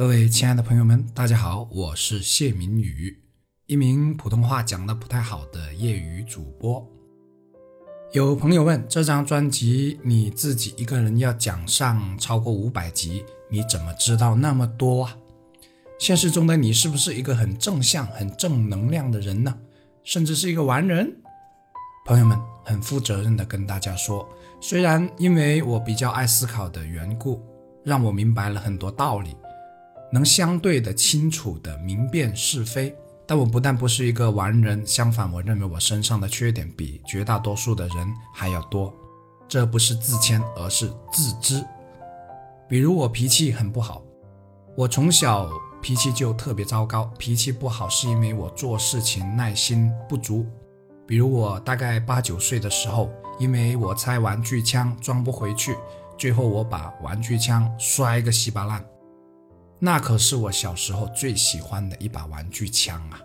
各位亲爱的朋友们，大家好，我是谢明宇，一名普通话讲的不太好的业余主播。有朋友问，这张专辑你自己一个人要讲上超过五百集，你怎么知道那么多啊？现实中的你是不是一个很正向、很正能量的人呢？甚至是一个完人？朋友们，很负责任的跟大家说，虽然因为我比较爱思考的缘故，让我明白了很多道理。能相对的清楚的明辨是非，但我不但不是一个完人，相反，我认为我身上的缺点比绝大多数的人还要多。这不是自谦，而是自知。比如我脾气很不好，我从小脾气就特别糟糕。脾气不好是因为我做事情耐心不足。比如我大概八九岁的时候，因为我拆玩具枪装不回去，最后我把玩具枪摔个稀巴烂。那可是我小时候最喜欢的一把玩具枪啊！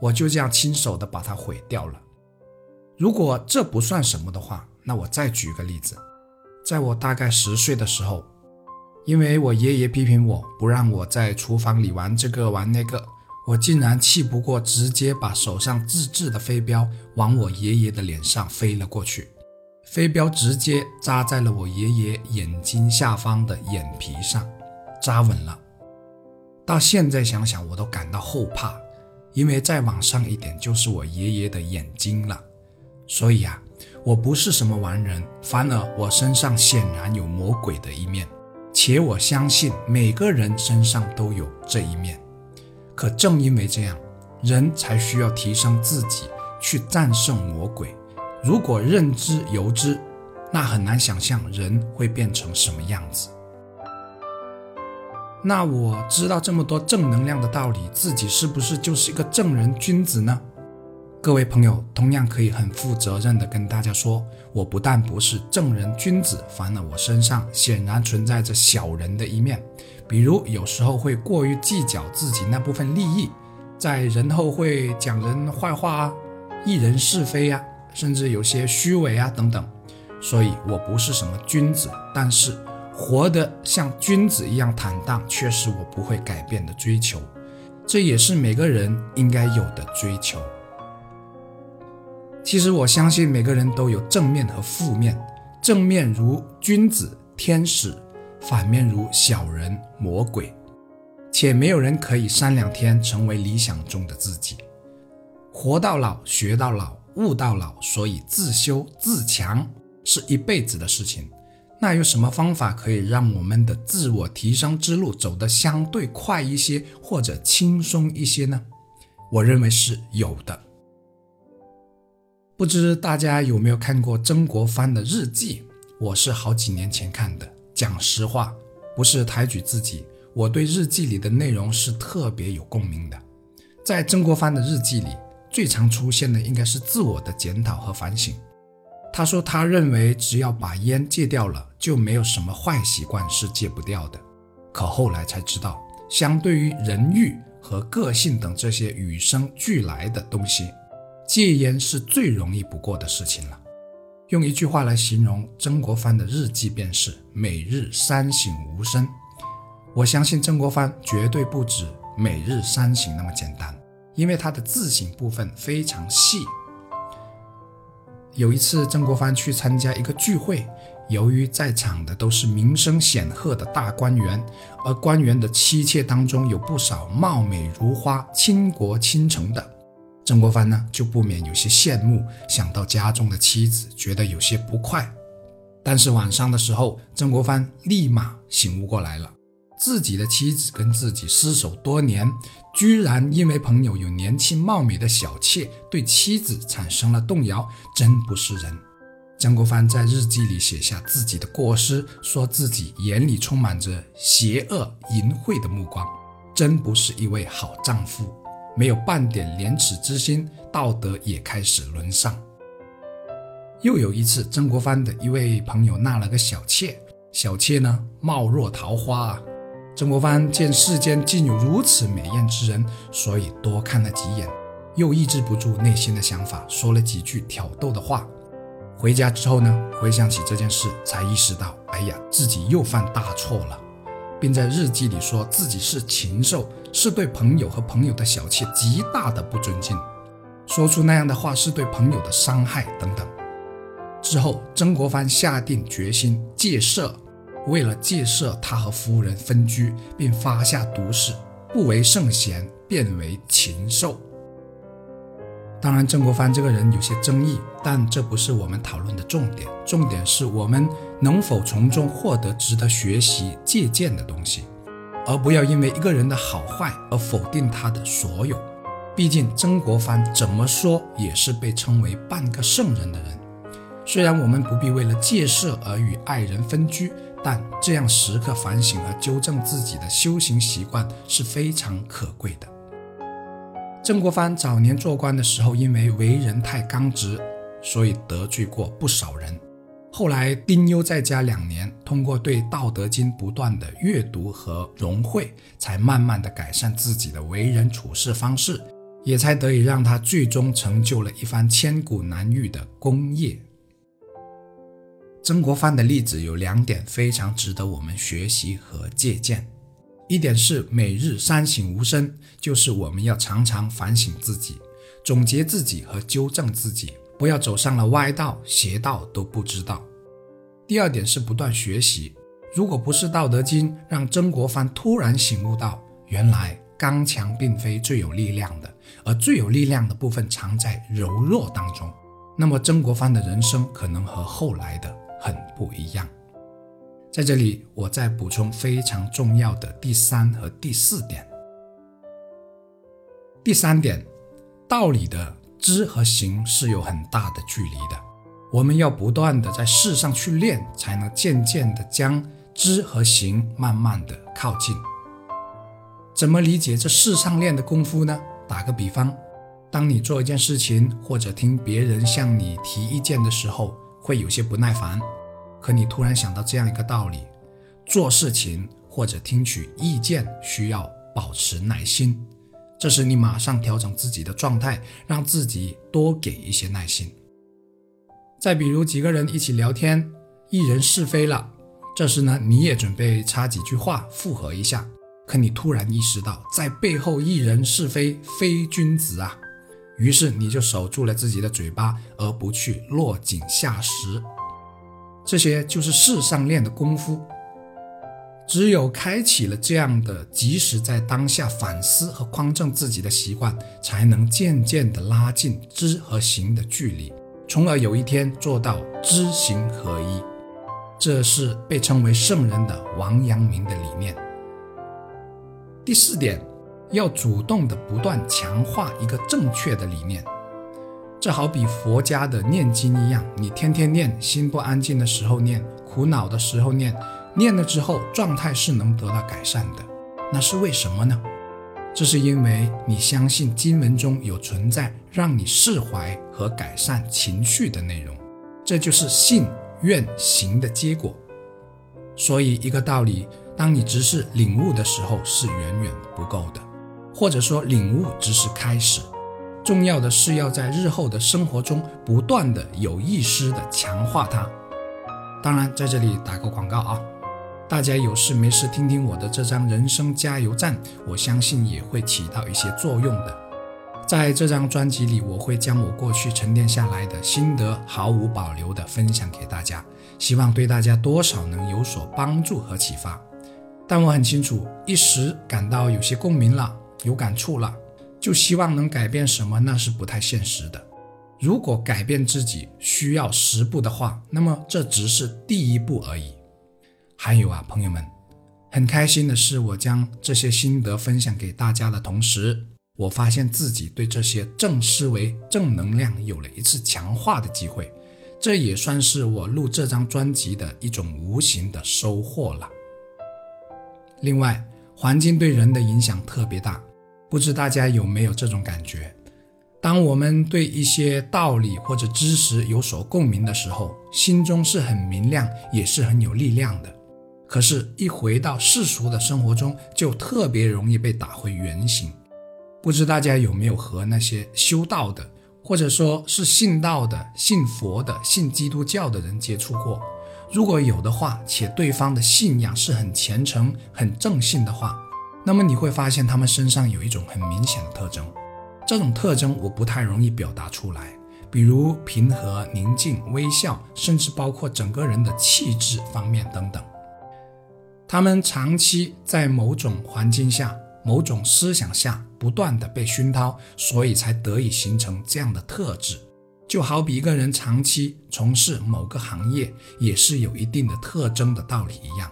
我就这样亲手的把它毁掉了。如果这不算什么的话，那我再举个例子，在我大概十岁的时候，因为我爷爷批评我不让我在厨房里玩这个玩那个，我竟然气不过，直接把手上自制的飞镖往我爷爷的脸上飞了过去，飞镖直接扎在了我爷爷眼睛下方的眼皮上，扎稳了。到现在想想，我都感到后怕，因为再往上一点就是我爷爷的眼睛了。所以啊，我不是什么完人，反而我身上显然有魔鬼的一面，且我相信每个人身上都有这一面。可正因为这样，人才需要提升自己，去战胜魔鬼。如果认知由之，那很难想象人会变成什么样子。那我知道这么多正能量的道理，自己是不是就是一个正人君子呢？各位朋友，同样可以很负责任的跟大家说，我不但不是正人君子，反而我身上显然存在着小人的一面，比如有时候会过于计较自己那部分利益，在人后会讲人坏话啊，议人是非啊，甚至有些虚伪啊等等。所以我不是什么君子，但是。活得像君子一样坦荡，却是我不会改变的追求，这也是每个人应该有的追求。其实我相信每个人都有正面和负面，正面如君子、天使，反面如小人、魔鬼，且没有人可以三两天成为理想中的自己。活到老，学到老，悟到老，所以自修自强是一辈子的事情。那有什么方法可以让我们的自我提升之路走得相对快一些，或者轻松一些呢？我认为是有的。不知大家有没有看过曾国藩的日记？我是好几年前看的。讲实话，不是抬举自己，我对日记里的内容是特别有共鸣的。在曾国藩的日记里，最常出现的应该是自我的检讨和反省。他说：“他认为只要把烟戒掉了，就没有什么坏习惯是戒不掉的。可后来才知道，相对于人欲和个性等这些与生俱来的东西，戒烟是最容易不过的事情了。用一句话来形容曾国藩的日记，便是每日三省吾身。我相信曾国藩绝对不止每日三省那么简单，因为他的自省部分非常细。”有一次，曾国藩去参加一个聚会，由于在场的都是名声显赫的大官员，而官员的妻妾当中有不少貌美如花、倾国倾城的，曾国藩呢就不免有些羡慕，想到家中的妻子，觉得有些不快。但是晚上的时候，曾国藩立马醒悟过来了。自己的妻子跟自己厮守多年，居然因为朋友有年轻貌美的小妾，对妻子产生了动摇，真不是人。曾国藩在日记里写下自己的过失，说自己眼里充满着邪恶淫秽的目光，真不是一位好丈夫，没有半点廉耻之心，道德也开始沦丧。又有一次，曾国藩的一位朋友纳了个小妾，小妾呢貌若桃花啊。曾国藩见世间竟有如此美艳之人，所以多看了几眼，又抑制不住内心的想法，说了几句挑逗的话。回家之后呢，回想起这件事，才意识到，哎呀，自己又犯大错了。并在日记里说自己是禽兽，是对朋友和朋友的小气极大的不尊敬，说出那样的话是对朋友的伤害等等。之后，曾国藩下定决心戒色，为了戒色，他和夫人分居，并发下毒誓，不为圣贤，变为禽兽。当然，曾国藩这个人有些争议，但这不是我们讨论的重点。重点是我们能否从中获得值得学习借鉴的东西，而不要因为一个人的好坏而否定他的所有。毕竟，曾国藩怎么说也是被称为半个圣人的人。虽然我们不必为了戒色而与爱人分居，但这样时刻反省和纠正自己的修行习惯是非常可贵的。曾国藩早年做官的时候，因为为人太刚直，所以得罪过不少人。后来丁忧在家两年，通过对《道德经》不断的阅读和融会，才慢慢的改善自己的为人处事方式，也才得以让他最终成就了一番千古难遇的功业。曾国藩的例子有两点非常值得我们学习和借鉴。一点是每日三省吾身，就是我们要常常反省自己，总结自己和纠正自己，不要走上了歪道邪道都不知道。第二点是不断学习，如果不是《道德经》让曾国藩突然醒悟到，原来刚强并非最有力量的，而最有力量的部分藏在柔弱当中，那么曾国藩的人生可能和后来的很不一样。在这里，我再补充非常重要的第三和第四点。第三点，道理的知和行是有很大的距离的，我们要不断的在世上去练，才能渐渐的将知和行慢慢的靠近。怎么理解这世上练的功夫呢？打个比方，当你做一件事情，或者听别人向你提意见的时候，会有些不耐烦。可你突然想到这样一个道理：做事情或者听取意见需要保持耐心。这时你马上调整自己的状态，让自己多给一些耐心。再比如几个人一起聊天，一人是非了，这时呢你也准备插几句话附和一下。可你突然意识到，在背后一人是非非君子啊，于是你就守住了自己的嘴巴，而不去落井下石。这些就是世上练的功夫，只有开启了这样的及时在当下反思和匡正自己的习惯，才能渐渐地拉近知和行的距离，从而有一天做到知行合一。这是被称为圣人的王阳明的理念。第四点，要主动的不断强化一个正确的理念。这好比佛家的念经一样，你天天念，心不安静的时候念，苦恼的时候念，念了之后状态是能得到改善的。那是为什么呢？这是因为你相信经文中有存在让你释怀和改善情绪的内容，这就是信愿行的结果。所以一个道理，当你只是领悟的时候是远远不够的，或者说领悟只是开始。重要的是要在日后的生活中不断的有意识的强化它。当然，在这里打个广告啊，大家有事没事听听我的这张人生加油站，我相信也会起到一些作用的。在这张专辑里，我会将我过去沉淀下来的心得毫无保留的分享给大家，希望对大家多少能有所帮助和启发。但我很清楚，一时感到有些共鸣了，有感触了。就希望能改变什么，那是不太现实的。如果改变自己需要十步的话，那么这只是第一步而已。还有啊，朋友们，很开心的是，我将这些心得分享给大家的同时，我发现自己对这些正思维、正能量有了一次强化的机会，这也算是我录这张专辑的一种无形的收获了。另外，环境对人的影响特别大。不知大家有没有这种感觉？当我们对一些道理或者知识有所共鸣的时候，心中是很明亮，也是很有力量的。可是，一回到世俗的生活中，就特别容易被打回原形。不知大家有没有和那些修道的，或者说是信道的、信佛的、信基督教的人接触过？如果有的话，且对方的信仰是很虔诚、很正信的话，那么你会发现他们身上有一种很明显的特征。这种特征我不太容易表达出来，比如平和、宁静、微笑，甚至包括整个人的气质方面等等。他们长期在某种环境下、某种思想下不断的被熏陶，所以才得以形成这样的特质。就好比一个人长期从事某个行业，也是有一定的特征的道理一样。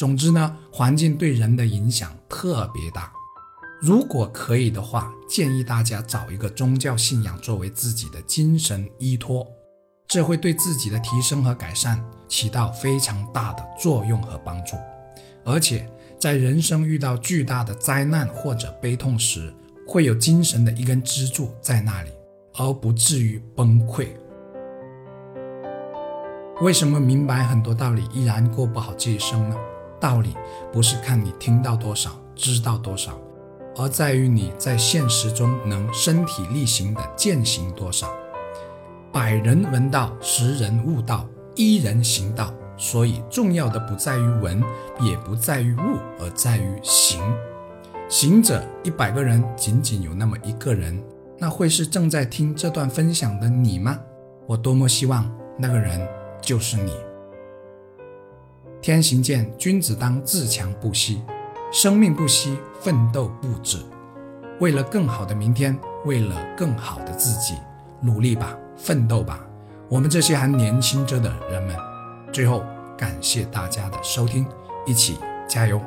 总之呢，环境对人的影响特别大。如果可以的话，建议大家找一个宗教信仰作为自己的精神依托，这会对自己的提升和改善起到非常大的作用和帮助。而且，在人生遇到巨大的灾难或者悲痛时，会有精神的一根支柱在那里。而不至于崩溃。为什么明白很多道理依然过不好这一生呢？道理不是看你听到多少、知道多少，而在于你在现实中能身体力行的践行多少。百人闻道，十人悟道，一人行道。所以重要的不在于闻，也不在于悟，而在于行。行者一百个人，仅仅有那么一个人。那会是正在听这段分享的你吗？我多么希望那个人就是你。天行健，君子当自强不息，生命不息，奋斗不止。为了更好的明天，为了更好的自己，努力吧，奋斗吧，我们这些还年轻着的人们。最后，感谢大家的收听，一起加油。